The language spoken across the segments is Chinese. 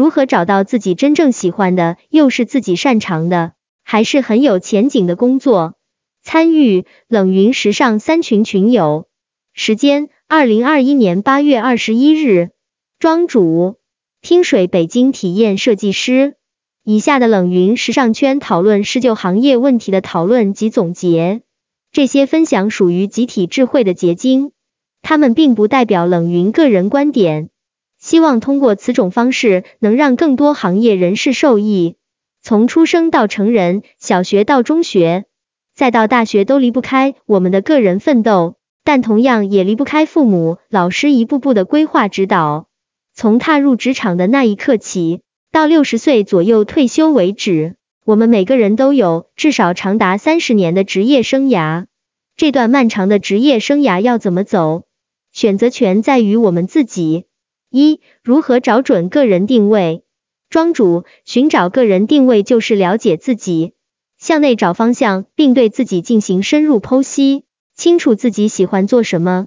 如何找到自己真正喜欢的，又是自己擅长的，还是很有前景的工作？参与冷云时尚三群群友，时间二零二一年八月二十一日，庄主听水北京体验设计师。以下的冷云时尚圈讨论是就行业问题的讨论及总结，这些分享属于集体智慧的结晶，他们并不代表冷云个人观点。希望通过此种方式，能让更多行业人士受益。从出生到成人，小学到中学，再到大学，都离不开我们的个人奋斗，但同样也离不开父母、老师一步步的规划指导。从踏入职场的那一刻起。到六十岁左右退休为止，我们每个人都有至少长达三十年的职业生涯。这段漫长的职业生涯要怎么走，选择权在于我们自己。一、如何找准个人定位？庄主寻找个人定位就是了解自己，向内找方向，并对自己进行深入剖析，清楚自己喜欢做什么，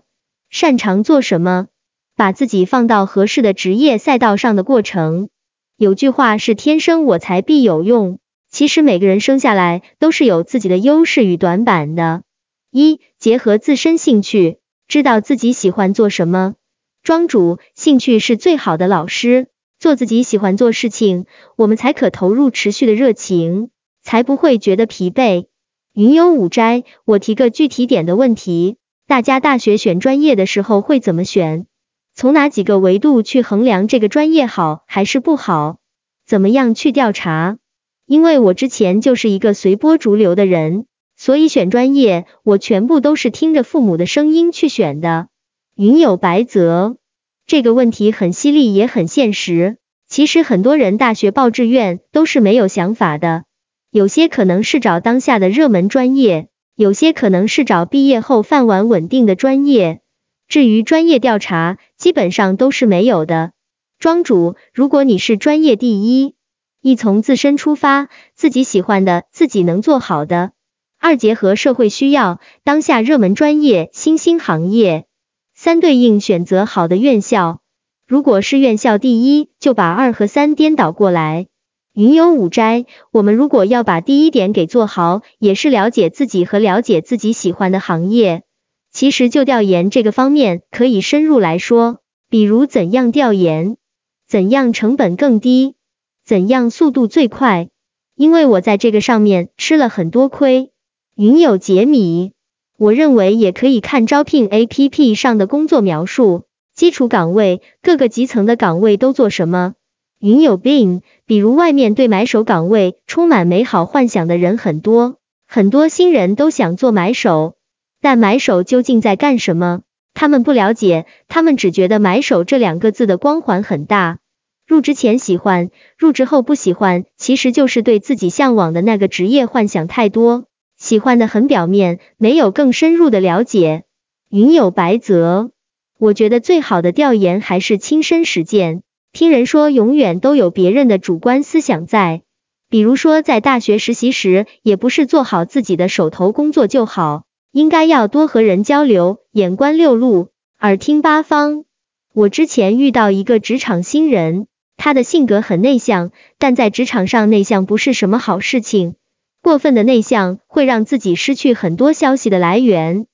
擅长做什么，把自己放到合适的职业赛道上的过程。有句话是天生我材必有用，其实每个人生下来都是有自己的优势与短板的。一、结合自身兴趣，知道自己喜欢做什么。庄主，兴趣是最好的老师，做自己喜欢做事情，我们才可投入持续的热情，才不会觉得疲惫。云游五斋，我提个具体点的问题，大家大学选专业的时候会怎么选？从哪几个维度去衡量这个专业好还是不好？怎么样去调查？因为我之前就是一个随波逐流的人，所以选专业我全部都是听着父母的声音去选的。云有白泽，这个问题很犀利也很现实。其实很多人大学报志愿都是没有想法的，有些可能是找当下的热门专业，有些可能是找毕业后饭碗稳定的专业。至于专业调查，基本上都是没有的。庄主，如果你是专业第一，一从自身出发，自己喜欢的，自己能做好的；二结合社会需要，当下热门专业、新兴行业；三对应选择好的院校。如果是院校第一，就把二和三颠倒过来。云游五斋，我们如果要把第一点给做好，也是了解自己和了解自己喜欢的行业。其实就调研这个方面可以深入来说，比如怎样调研，怎样成本更低，怎样速度最快。因为我在这个上面吃了很多亏。云有解米，我认为也可以看招聘 APP 上的工作描述，基础岗位，各个基层的岗位都做什么。云有病，比如外面对买手岗位充满美好幻想的人很多，很多新人都想做买手。但买手究竟在干什么？他们不了解，他们只觉得买手这两个字的光环很大。入职前喜欢，入职后不喜欢，其实就是对自己向往的那个职业幻想太多，喜欢的很表面，没有更深入的了解。云有白泽，我觉得最好的调研还是亲身实践。听人说，永远都有别人的主观思想在。比如说，在大学实习时，也不是做好自己的手头工作就好。应该要多和人交流，眼观六路，耳听八方。我之前遇到一个职场新人，他的性格很内向，但在职场上内向不是什么好事情，过分的内向会让自己失去很多消息的来源。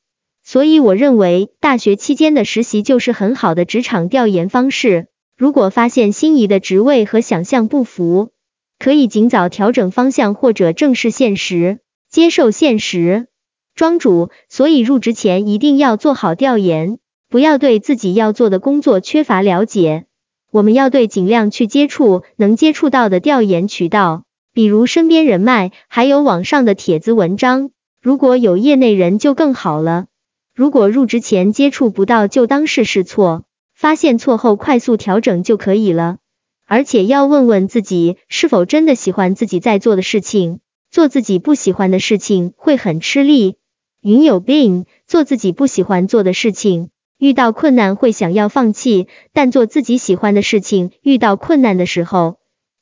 所以我认为大学期间的实习就是很好的职场调研方式。如果发现心仪的职位和想象不符，可以尽早调整方向或者正视现实，接受现实。庄主，所以入职前一定要做好调研，不要对自己要做的工作缺乏了解。我们要对尽量去接触能接触到的调研渠道，比如身边人脉，还有网上的帖子文章。如果有业内人就更好了。如果入职前接触不到，就当是试错，发现错后快速调整就可以了。而且要问问自己，是否真的喜欢自己在做的事情，做自己不喜欢的事情会很吃力。云有病，做自己不喜欢做的事情，遇到困难会想要放弃；但做自己喜欢的事情，遇到困难的时候，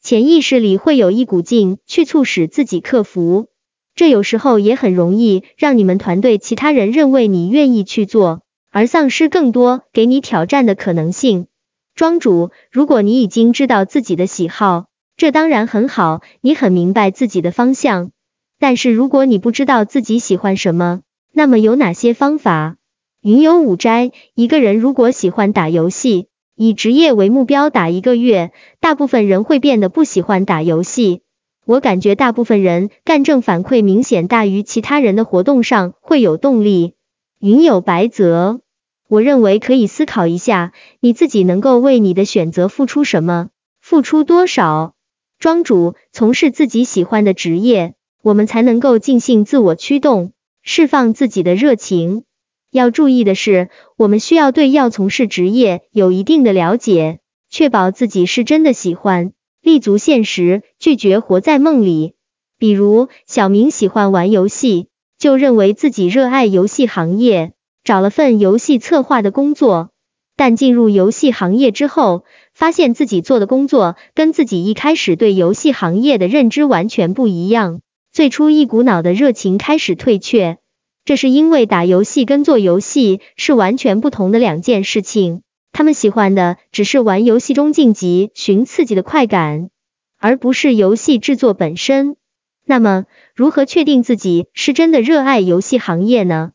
潜意识里会有一股劲去促使自己克服。这有时候也很容易让你们团队其他人认为你愿意去做，而丧失更多给你挑战的可能性。庄主，如果你已经知道自己的喜好，这当然很好，你很明白自己的方向。但是如果你不知道自己喜欢什么，那么有哪些方法？云游五斋，一个人如果喜欢打游戏，以职业为目标打一个月，大部分人会变得不喜欢打游戏。我感觉大部分人干正反馈明显大于其他人的活动上会有动力。云有白泽。我认为可以思考一下，你自己能够为你的选择付出什么，付出多少。庄主，从事自己喜欢的职业，我们才能够尽兴自我驱动，释放自己的热情。要注意的是，我们需要对要从事职业有一定的了解，确保自己是真的喜欢，立足现实，拒绝活在梦里。比如，小明喜欢玩游戏，就认为自己热爱游戏行业。找了份游戏策划的工作，但进入游戏行业之后，发现自己做的工作跟自己一开始对游戏行业的认知完全不一样。最初一股脑的热情开始退却，这是因为打游戏跟做游戏是完全不同的两件事情。他们喜欢的只是玩游戏中晋级、寻刺激的快感，而不是游戏制作本身。那么，如何确定自己是真的热爱游戏行业呢？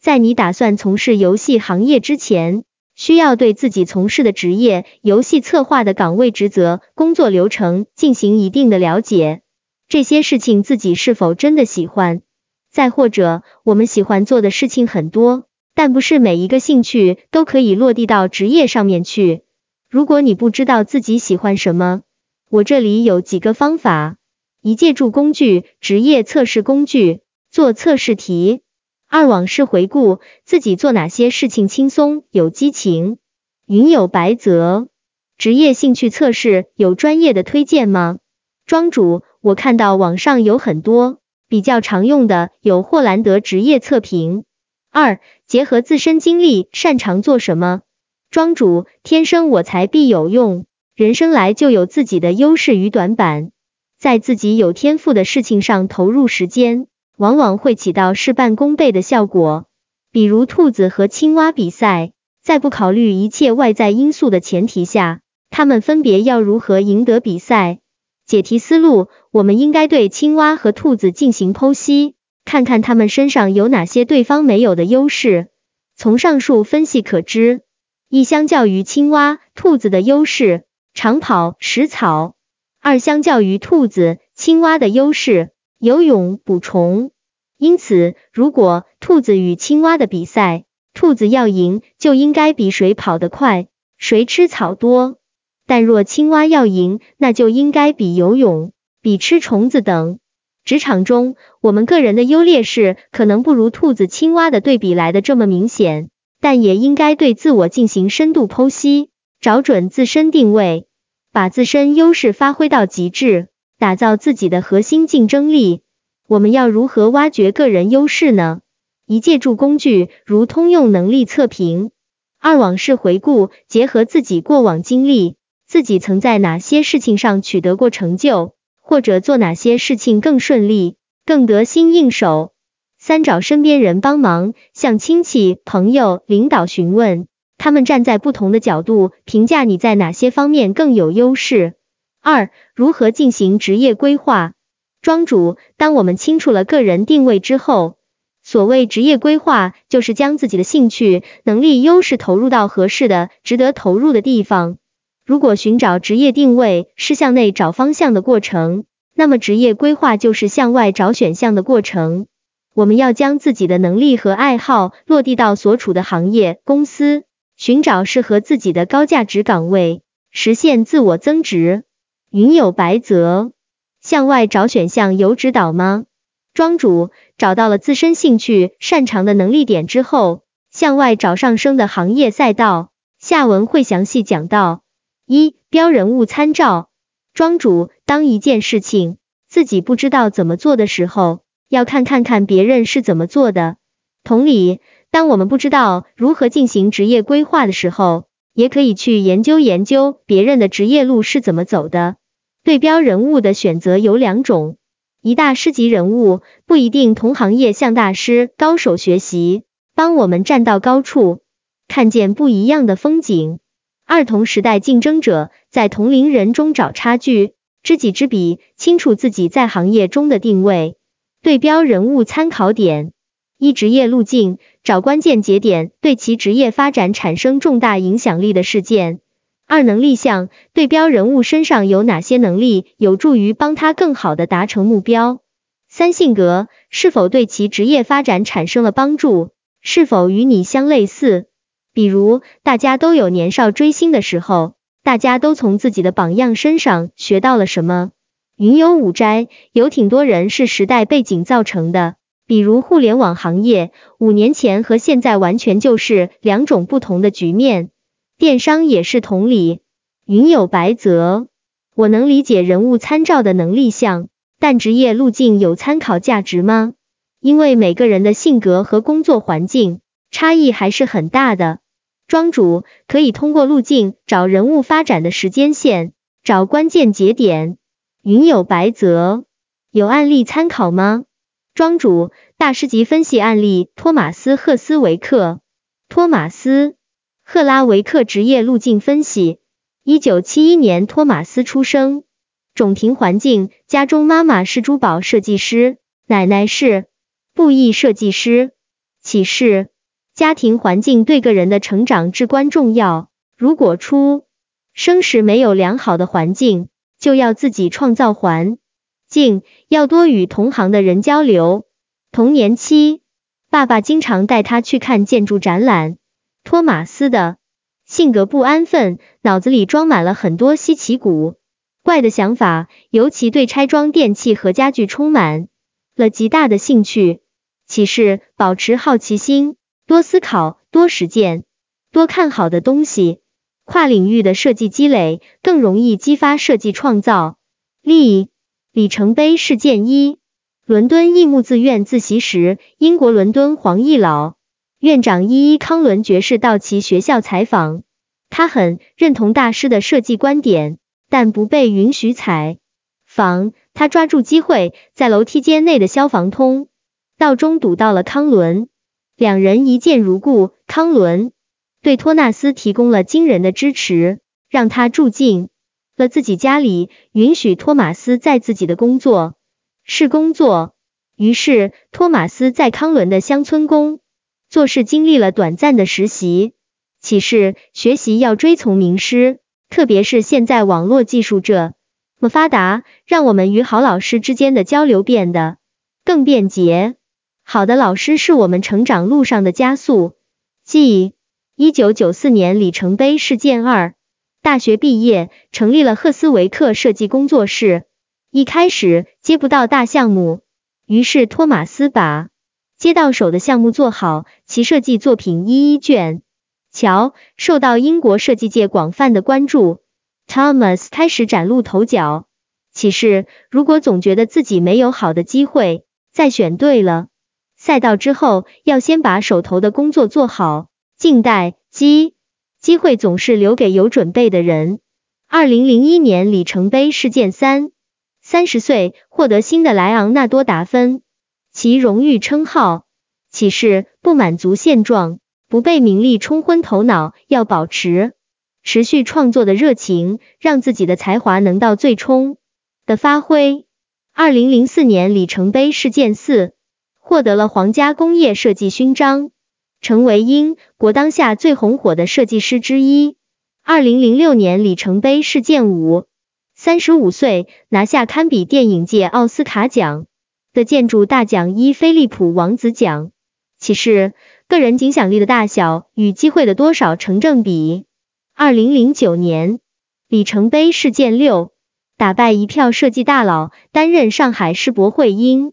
在你打算从事游戏行业之前，需要对自己从事的职业、游戏策划的岗位职责、工作流程进行一定的了解。这些事情自己是否真的喜欢？再或者，我们喜欢做的事情很多，但不是每一个兴趣都可以落地到职业上面去。如果你不知道自己喜欢什么，我这里有几个方法：一、借助工具，职业测试工具，做测试题。二往事回顾，自己做哪些事情轻松有激情？云有白泽，职业兴趣测试有专业的推荐吗？庄主，我看到网上有很多，比较常用的有霍兰德职业测评。二结合自身经历，擅长做什么？庄主，天生我材必有用，人生来就有自己的优势与短板，在自己有天赋的事情上投入时间。往往会起到事半功倍的效果。比如兔子和青蛙比赛，在不考虑一切外在因素的前提下，他们分别要如何赢得比赛？解题思路：我们应该对青蛙和兔子进行剖析，看看它们身上有哪些对方没有的优势。从上述分析可知，一相较于青蛙，兔子的优势长跑、食草；二相较于兔子，青蛙的优势。游泳、捕虫，因此，如果兔子与青蛙的比赛，兔子要赢，就应该比谁跑得快，谁吃草多；但若青蛙要赢，那就应该比游泳，比吃虫子等。职场中，我们个人的优劣势可能不如兔子、青蛙的对比来的这么明显，但也应该对自我进行深度剖析，找准自身定位，把自身优势发挥到极致。打造自己的核心竞争力，我们要如何挖掘个人优势呢？一、借助工具，如通用能力测评；二、往事回顾，结合自己过往经历，自己曾在哪些事情上取得过成就，或者做哪些事情更顺利、更得心应手；三、找身边人帮忙，向亲戚、朋友、领导询问，他们站在不同的角度评价你在哪些方面更有优势。二、如何进行职业规划？庄主，当我们清楚了个人定位之后，所谓职业规划，就是将自己的兴趣、能力、优势投入到合适的、值得投入的地方。如果寻找职业定位是向内找方向的过程，那么职业规划就是向外找选项的过程。我们要将自己的能力和爱好落地到所处的行业、公司，寻找适合自己的高价值岗位，实现自我增值。云有白泽，向外找选项有指导吗？庄主找到了自身兴趣、擅长的能力点之后，向外找上升的行业赛道。下文会详细讲到。一标人物参照。庄主当一件事情自己不知道怎么做的时候，要看看看别人是怎么做的。同理，当我们不知道如何进行职业规划的时候，也可以去研究研究别人的职业路是怎么走的。对标人物的选择有两种，一大师级人物不一定同行业向大师高手学习，帮我们站到高处，看见不一样的风景；二同时代竞争者在同龄人中找差距，知己知彼，清楚自己在行业中的定位。对标人物参考点：一、职业路径，找关键节点，对其职业发展产生重大影响力的事件。二、能力项，对标人物身上有哪些能力有助于帮他更好的达成目标。三、性格，是否对其职业发展产生了帮助，是否与你相类似？比如，大家都有年少追星的时候，大家都从自己的榜样身上学到了什么？云游五斋，有挺多人是时代背景造成的，比如互联网行业，五年前和现在完全就是两种不同的局面。电商也是同理。云有白泽，我能理解人物参照的能力项，但职业路径有参考价值吗？因为每个人的性格和工作环境差异还是很大的。庄主可以通过路径找人物发展的时间线，找关键节点。云有白泽，有案例参考吗？庄主，大师级分析案例：托马斯赫斯维克。托马斯赫拉维克职业路径分析：一九七一年，托马斯出生，种庭环境，家中妈妈是珠宝设计师，奶奶是布艺设计师。启示：家庭环境对个人的成长至关重要。如果出生时没有良好的环境，就要自己创造环境，要多与同行的人交流。童年期，爸爸经常带他去看建筑展览。托马斯的性格不安分，脑子里装满了很多稀奇古怪的想法，尤其对拆装电器和家具充满了极大的兴趣。启示：保持好奇心，多思考，多实践，多看好的东西。跨领域的设计积累更容易激发设计创造力。里程碑事件一：伦敦艺木自院自习时，英国伦敦黄奕老院长伊伊康伦爵士到其学校采访，他很认同大师的设计观点，但不被允许采访。他抓住机会，在楼梯间内的消防通道中堵到了康伦，两人一见如故。康伦。对托纳斯提供了惊人的支持，让他住进了自己家里，允许托马斯在自己的工作室工作。于是，托马斯在康伦的乡村工作室经历了短暂的实习。启示：学习要追从名师，特别是现在网络技术这么发达，让我们与好老师之间的交流变得更便捷。好的老师是我们成长路上的加速剂。一九九四年里程碑事件二，大学毕业，成立了赫斯维克设计工作室。一开始接不到大项目，于是托马斯把接到手的项目做好，其设计作品一一卷瞧，受到英国设计界广泛的关注。Thomas 开始崭露头角。启示：如果总觉得自己没有好的机会，再选对了赛道之后，要先把手头的工作做好。静待机，机会总是留给有准备的人。二零零一年里程碑事件三，三十岁获得新的莱昂纳多达芬，其荣誉称号。启示：不满足现状，不被名利冲昏头脑，要保持持续创作的热情，让自己的才华能到最冲的发挥。二零零四年里程碑事件四，获得了皇家工业设计勋章。成为英国当下最红火的设计师之一。二零零六年里程碑事件五，三十五岁拿下堪比电影界奥斯卡奖的建筑大奖一菲利普王子奖。启示：个人影响力的大小与机会的多少成正比。二零零九年里程碑事件六，打败一票设计大佬，担任上海世博会英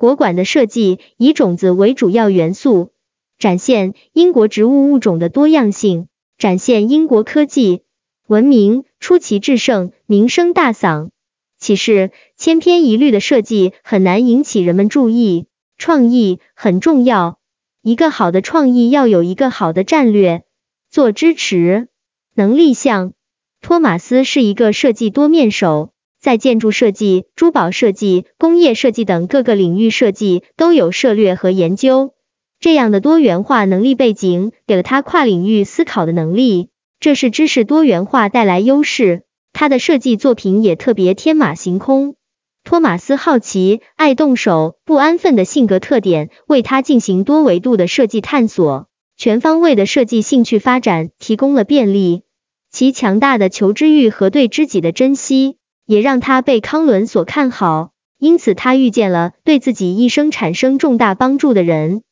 国馆的设计，以种子为主要元素。展现英国植物物种的多样性，展现英国科技文明出奇制胜，名声大噪。启示：千篇一律的设计很难引起人们注意，创意很重要。一个好的创意要有一个好的战略做支持。能力项：托马斯是一个设计多面手，在建筑设计、珠宝设计、工业设计等各个领域设计都有涉略和研究。这样的多元化能力背景，给了他跨领域思考的能力。这是知识多元化带来优势。他的设计作品也特别天马行空。托马斯好奇、爱动手、不安分的性格特点，为他进行多维度的设计探索，全方位的设计兴趣发展提供了便利。其强大的求知欲和对知己的珍惜，也让他被康伦所看好。因此，他遇见了对自己一生产生重大帮助的人。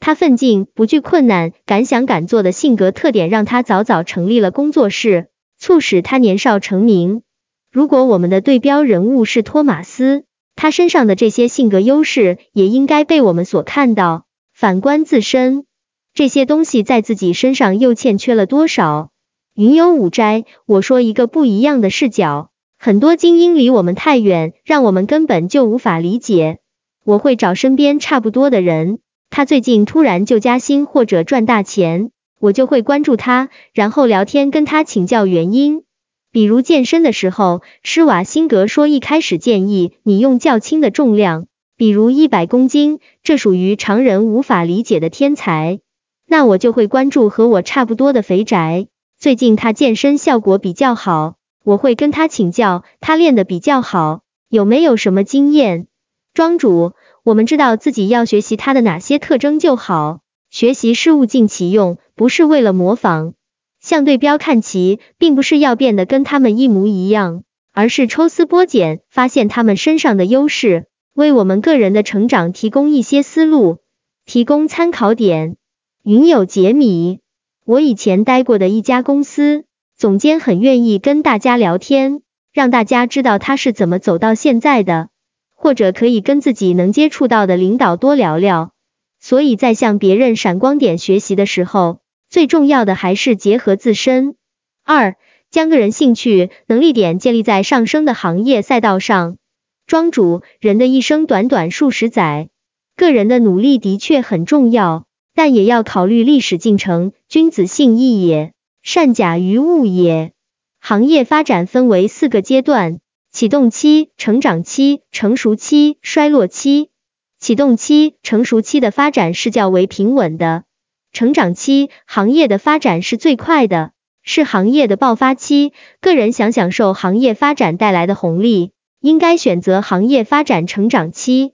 他奋进、不惧困难、敢想敢做的性格特点，让他早早成立了工作室，促使他年少成名。如果我们的对标人物是托马斯，他身上的这些性格优势也应该被我们所看到。反观自身，这些东西在自己身上又欠缺了多少？云游五斋，我说一个不一样的视角。很多精英离我们太远，让我们根本就无法理解。我会找身边差不多的人，他最近突然就加薪或者赚大钱，我就会关注他，然后聊天跟他请教原因。比如健身的时候，施瓦辛格说一开始建议你用较轻的重量，比如一百公斤，这属于常人无法理解的天才。那我就会关注和我差不多的肥宅，最近他健身效果比较好，我会跟他请教，他练的比较好，有没有什么经验？庄主，我们知道自己要学习他的哪些特征就好，学习是物尽其用，不是为了模仿。向对标看齐，并不是要变得跟他们一模一样，而是抽丝剥茧，发现他们身上的优势，为我们个人的成长提供一些思路，提供参考点。云有杰米，我以前待过的一家公司，总监很愿意跟大家聊天，让大家知道他是怎么走到现在的，或者可以跟自己能接触到的领导多聊聊。所以在向别人闪光点学习的时候。最重要的还是结合自身。二，将个人兴趣、能力点建立在上升的行业赛道上。庄主，人的一生短短数十载，个人的努力的确很重要，但也要考虑历史进程。君子信义也，善假于物也。行业发展分为四个阶段：启动期、成长期、成熟期、衰落期。启动期、成熟期的发展是较为平稳的。成长期行业的发展是最快的，是行业的爆发期。个人想享受行业发展带来的红利，应该选择行业发展成长期。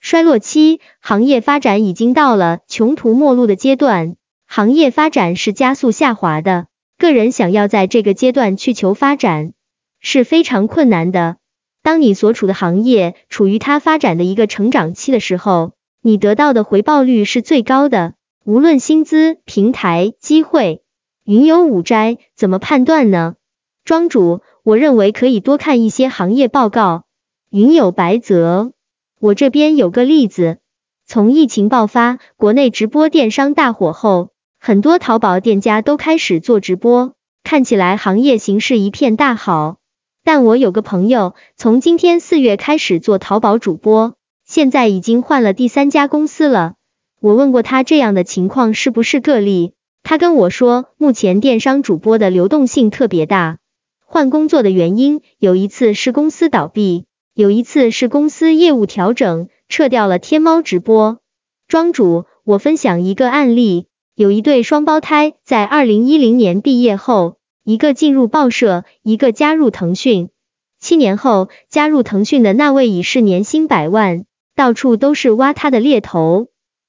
衰落期行业发展已经到了穷途末路的阶段，行业发展是加速下滑的。个人想要在这个阶段去求发展是非常困难的。当你所处的行业处于它发展的一个成长期的时候，你得到的回报率是最高的。无论薪资、平台、机会，云游五斋怎么判断呢？庄主，我认为可以多看一些行业报告。云有白泽，我这边有个例子，从疫情爆发，国内直播电商大火后，很多淘宝店家都开始做直播，看起来行业形势一片大好。但我有个朋友，从今天四月开始做淘宝主播，现在已经换了第三家公司了。我问过他这样的情况是不是个例，他跟我说，目前电商主播的流动性特别大，换工作的原因有一次是公司倒闭，有一次是公司业务调整，撤掉了天猫直播。庄主，我分享一个案例，有一对双胞胎在二零一零年毕业后，一个进入报社，一个加入腾讯。七年后，加入腾讯的那位已是年薪百万，到处都是挖他的猎头。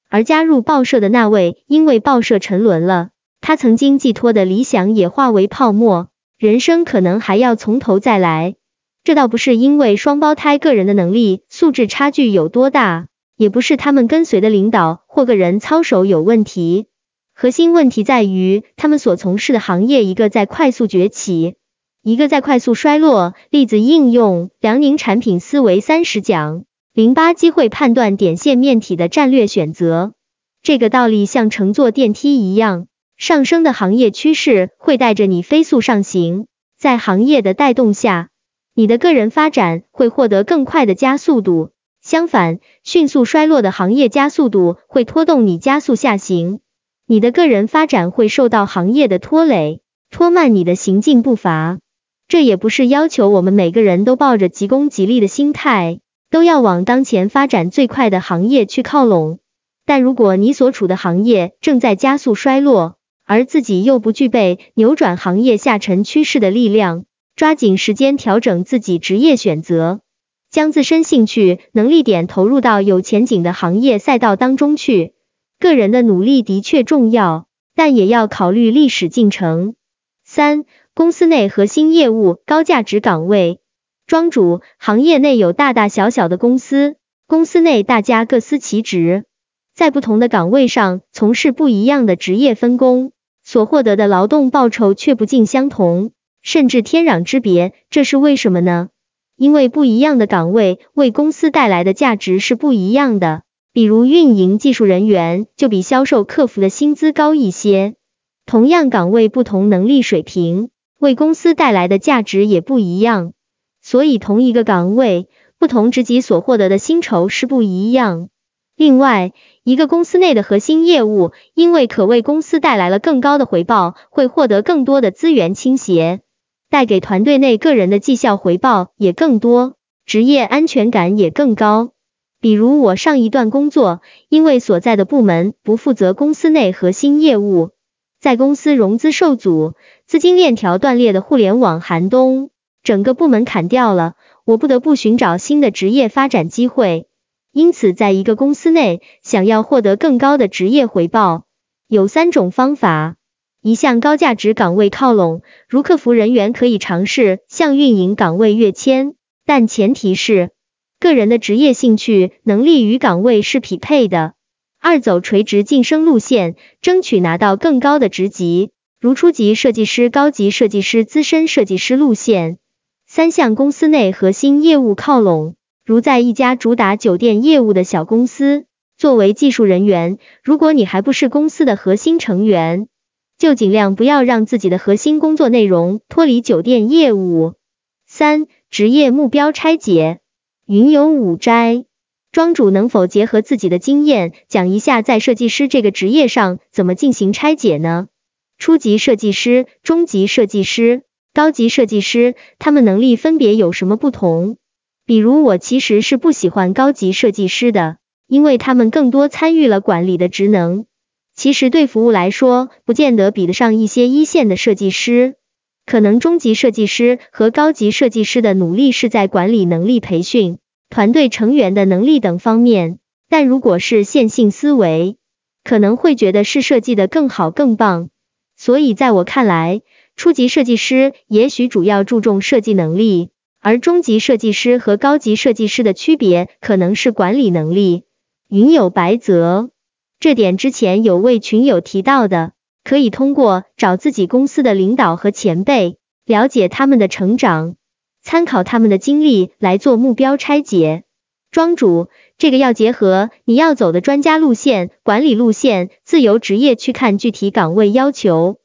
而加入报社的那位，因为报社沉沦了，他曾经寄托的理想也化为泡沫，人生可能还要从头再来。这倒不是因为双胞胎个人的能力素质差距有多大，也不是他们跟随的领导或个人操守有问题，核心问题在于他们所从事的行业，一个在快速崛起，一个在快速衰落。例子应用辽宁产品思维三十讲。零八机会判断点线面体的战略选择，这个道理像乘坐电梯一样，上升的行业趋势会带着你飞速上行，在行业的带动下，你的个人发展会获得更快的加速度。相反，迅速衰落的行业加速度会拖动你加速下行，你的个人发展会受到行业的拖累，拖慢你的行进步伐。这也不是要求我们每个人都抱着急功近利的心态。都要往当前发展最快的行业去靠拢，但如果你所处的行业正在加速衰落，而自己又不具备扭转行业下沉趋势的力量，抓紧时间调整自己职业选择，将自身兴趣、能力点投入到有前景的行业赛道当中去。个人的努力的确重要，但也要考虑历史进程。三、公司内核心业务高价值岗位。庄主，行业内有大大小小的公司，公司内大家各司其职，在不同的岗位上从事不一样的职业分工，所获得的劳动报酬却不尽相同，甚至天壤之别。这是为什么呢？因为不一样的岗位为公司带来的价值是不一样的。比如运营技术人员就比销售客服的薪资高一些。同样岗位，不同能力水平，为公司带来的价值也不一样。所以同一个岗位，不同职级所获得的薪酬是不一样。另外，一个公司内的核心业务，因为可为公司带来了更高的回报，会获得更多的资源倾斜，带给团队内个人的绩效回报也更多，职业安全感也更高。比如我上一段工作，因为所在的部门不负责公司内核心业务。在公司融资受阻、资金链条断裂的互联网寒冬，整个部门砍掉了，我不得不寻找新的职业发展机会。因此，在一个公司内，想要获得更高的职业回报，有三种方法：一向高价值岗位靠拢，如客服人员可以尝试向运营岗位跃迁，但前提是个人的职业兴趣、能力与岗位是匹配的。二走垂直晋升路线，争取拿到更高的职级，如初级设计师、高级设计师、资深设计师路线。三向公司内核心业务靠拢，如在一家主打酒店业务的小公司，作为技术人员，如果你还不是公司的核心成员，就尽量不要让自己的核心工作内容脱离酒店业务。三职业目标拆解，云游五斋。庄主能否结合自己的经验，讲一下在设计师这个职业上怎么进行拆解呢？初级设计师、中级设计师、高级设计师，他们能力分别有什么不同？比如我其实是不喜欢高级设计师的，因为他们更多参与了管理的职能，其实对服务来说，不见得比得上一些一线的设计师。可能中级设计师和高级设计师的努力是在管理能力培训。团队成员的能力等方面，但如果是线性思维，可能会觉得是设计的更好更棒。所以在我看来，初级设计师也许主要注重设计能力，而中级设计师和高级设计师的区别可能是管理能力。云有白泽，这点之前有位群友提到的，可以通过找自己公司的领导和前辈，了解他们的成长。参考他们的经历来做目标拆解。庄主，这个要结合你要走的专家路线、管理路线、自由职业去看具体岗位要求。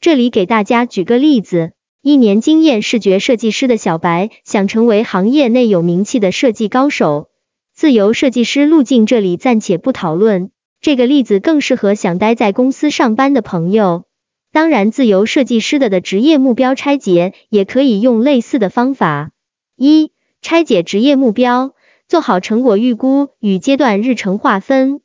这里给大家举个例子：一年经验视觉设计师的小白想成为行业内有名气的设计高手，自由设计师路径这里暂且不讨论。这个例子更适合想待在公司上班的朋友。当然，自由设计师的的职业目标拆解也可以用类似的方法。一、拆解职业目标，做好成果预估与阶段日程划分。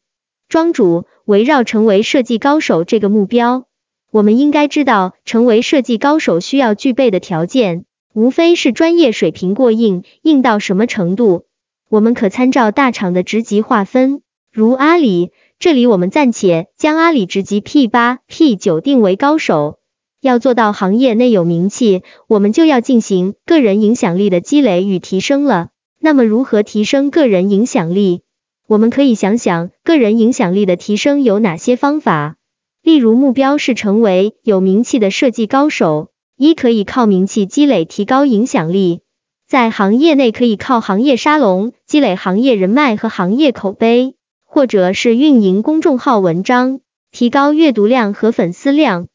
庄主围绕成为设计高手这个目标，我们应该知道成为设计高手需要具备的条件，无非是专业水平过硬，硬到什么程度？我们可参照大厂的职级划分，如阿里。这里我们暂且将阿里职级 P 八、P 九定为高手。要做到行业内有名气，我们就要进行个人影响力的积累与提升了。那么如何提升个人影响力？我们可以想想个人影响力的提升有哪些方法。例如目标是成为有名气的设计高手，一可以靠名气积累提高影响力，在行业内可以靠行业沙龙积累行业人脉和行业口碑。或者是运营公众号文章，提高阅读量和粉丝量。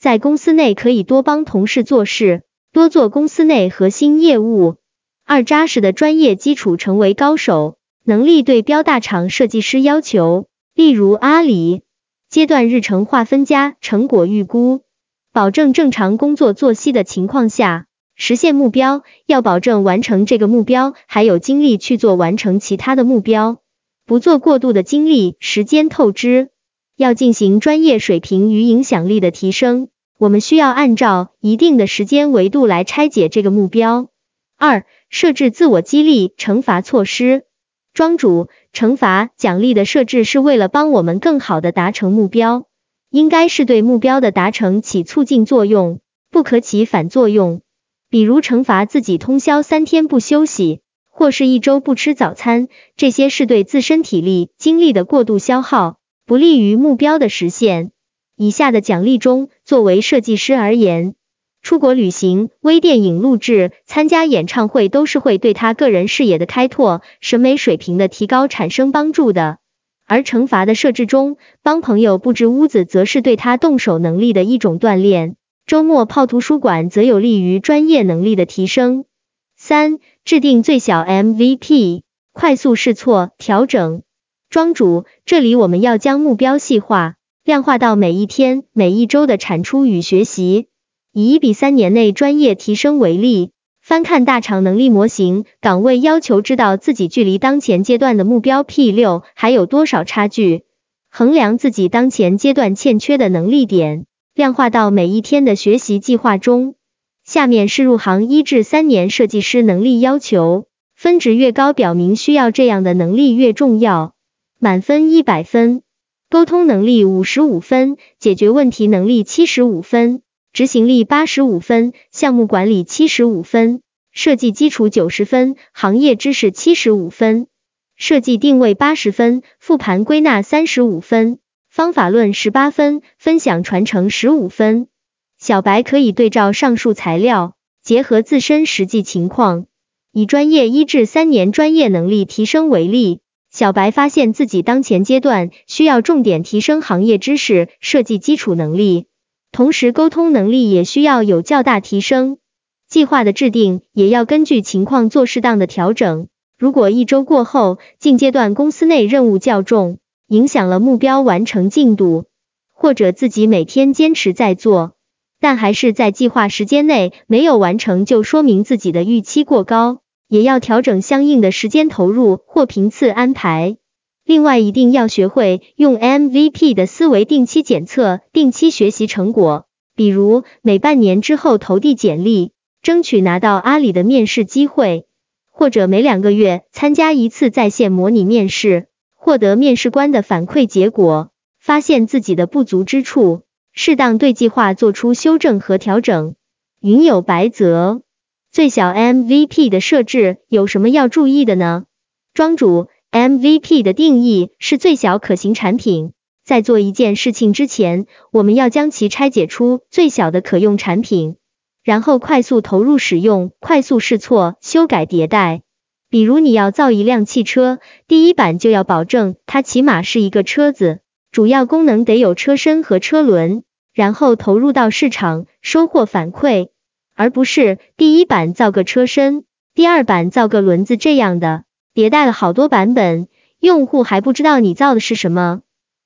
在公司内可以多帮同事做事，多做公司内核心业务。二扎实的专业基础，成为高手。能力对标大厂设计师要求，例如阿里，阶段日程划分加成果预估，保证正常工作作息的情况下实现目标。要保证完成这个目标，还有精力去做完成其他的目标。不做过度的精力时间透支，要进行专业水平与影响力的提升，我们需要按照一定的时间维度来拆解这个目标。二、设置自我激励惩罚措施。庄主，惩罚奖励的设置是为了帮我们更好的达成目标，应该是对目标的达成起促进作用，不可起反作用。比如惩罚自己通宵三天不休息，或是一周不吃早餐，这些是对自身体力精力的过度消耗，不利于目标的实现。以下的奖励中，作为设计师而言，出国旅行、微电影录制、参加演唱会都是会对他个人视野的开拓、审美水平的提高产生帮助的。而惩罚的设置中，帮朋友布置屋子，则是对他动手能力的一种锻炼。周末泡图书馆，则有利于专业能力的提升。三、制定最小 MVP，快速试错调整。庄主，这里我们要将目标细化、量化到每一天、每一周的产出与学习。以一比三年内专业提升为例，翻看大厂能力模型岗位要求，知道自己距离当前阶段的目标 P 六还有多少差距，衡量自己当前阶段欠缺的能力点，量化到每一天的学习计划中。下面是入行一至三年设计师能力要求，分值越高，表明需要这样的能力越重要。满分一百分，沟通能力五十五分，解决问题能力七十五分。执行力八十五分，项目管理七十五分，设计基础九十分，行业知识七十五分，设计定位八十分，复盘归纳三十五分，方法论十八分，分享传承十五分。小白可以对照上述材料，结合自身实际情况，以专业一至三年专业能力提升为例，小白发现自己当前阶段需要重点提升行业知识、设计基础能力。同时，沟通能力也需要有较大提升。计划的制定也要根据情况做适当的调整。如果一周过后，近阶段公司内任务较重，影响了目标完成进度，或者自己每天坚持在做，但还是在计划时间内没有完成，就说明自己的预期过高，也要调整相应的时间投入或频次安排。另外，一定要学会用 MVP 的思维，定期检测、定期学习成果。比如每半年之后投递简历，争取拿到阿里的面试机会；或者每两个月参加一次在线模拟面试，获得面试官的反馈结果，发现自己的不足之处，适当对计划做出修正和调整。云有白泽，最小 MVP 的设置有什么要注意的呢？庄主。MVP 的定义是最小可行产品。在做一件事情之前，我们要将其拆解出最小的可用产品，然后快速投入使用，快速试错、修改、迭代。比如你要造一辆汽车，第一版就要保证它起码是一个车子，主要功能得有车身和车轮，然后投入到市场，收获反馈，而不是第一版造个车身，第二版造个轮子这样的。迭代了好多版本，用户还不知道你造的是什么。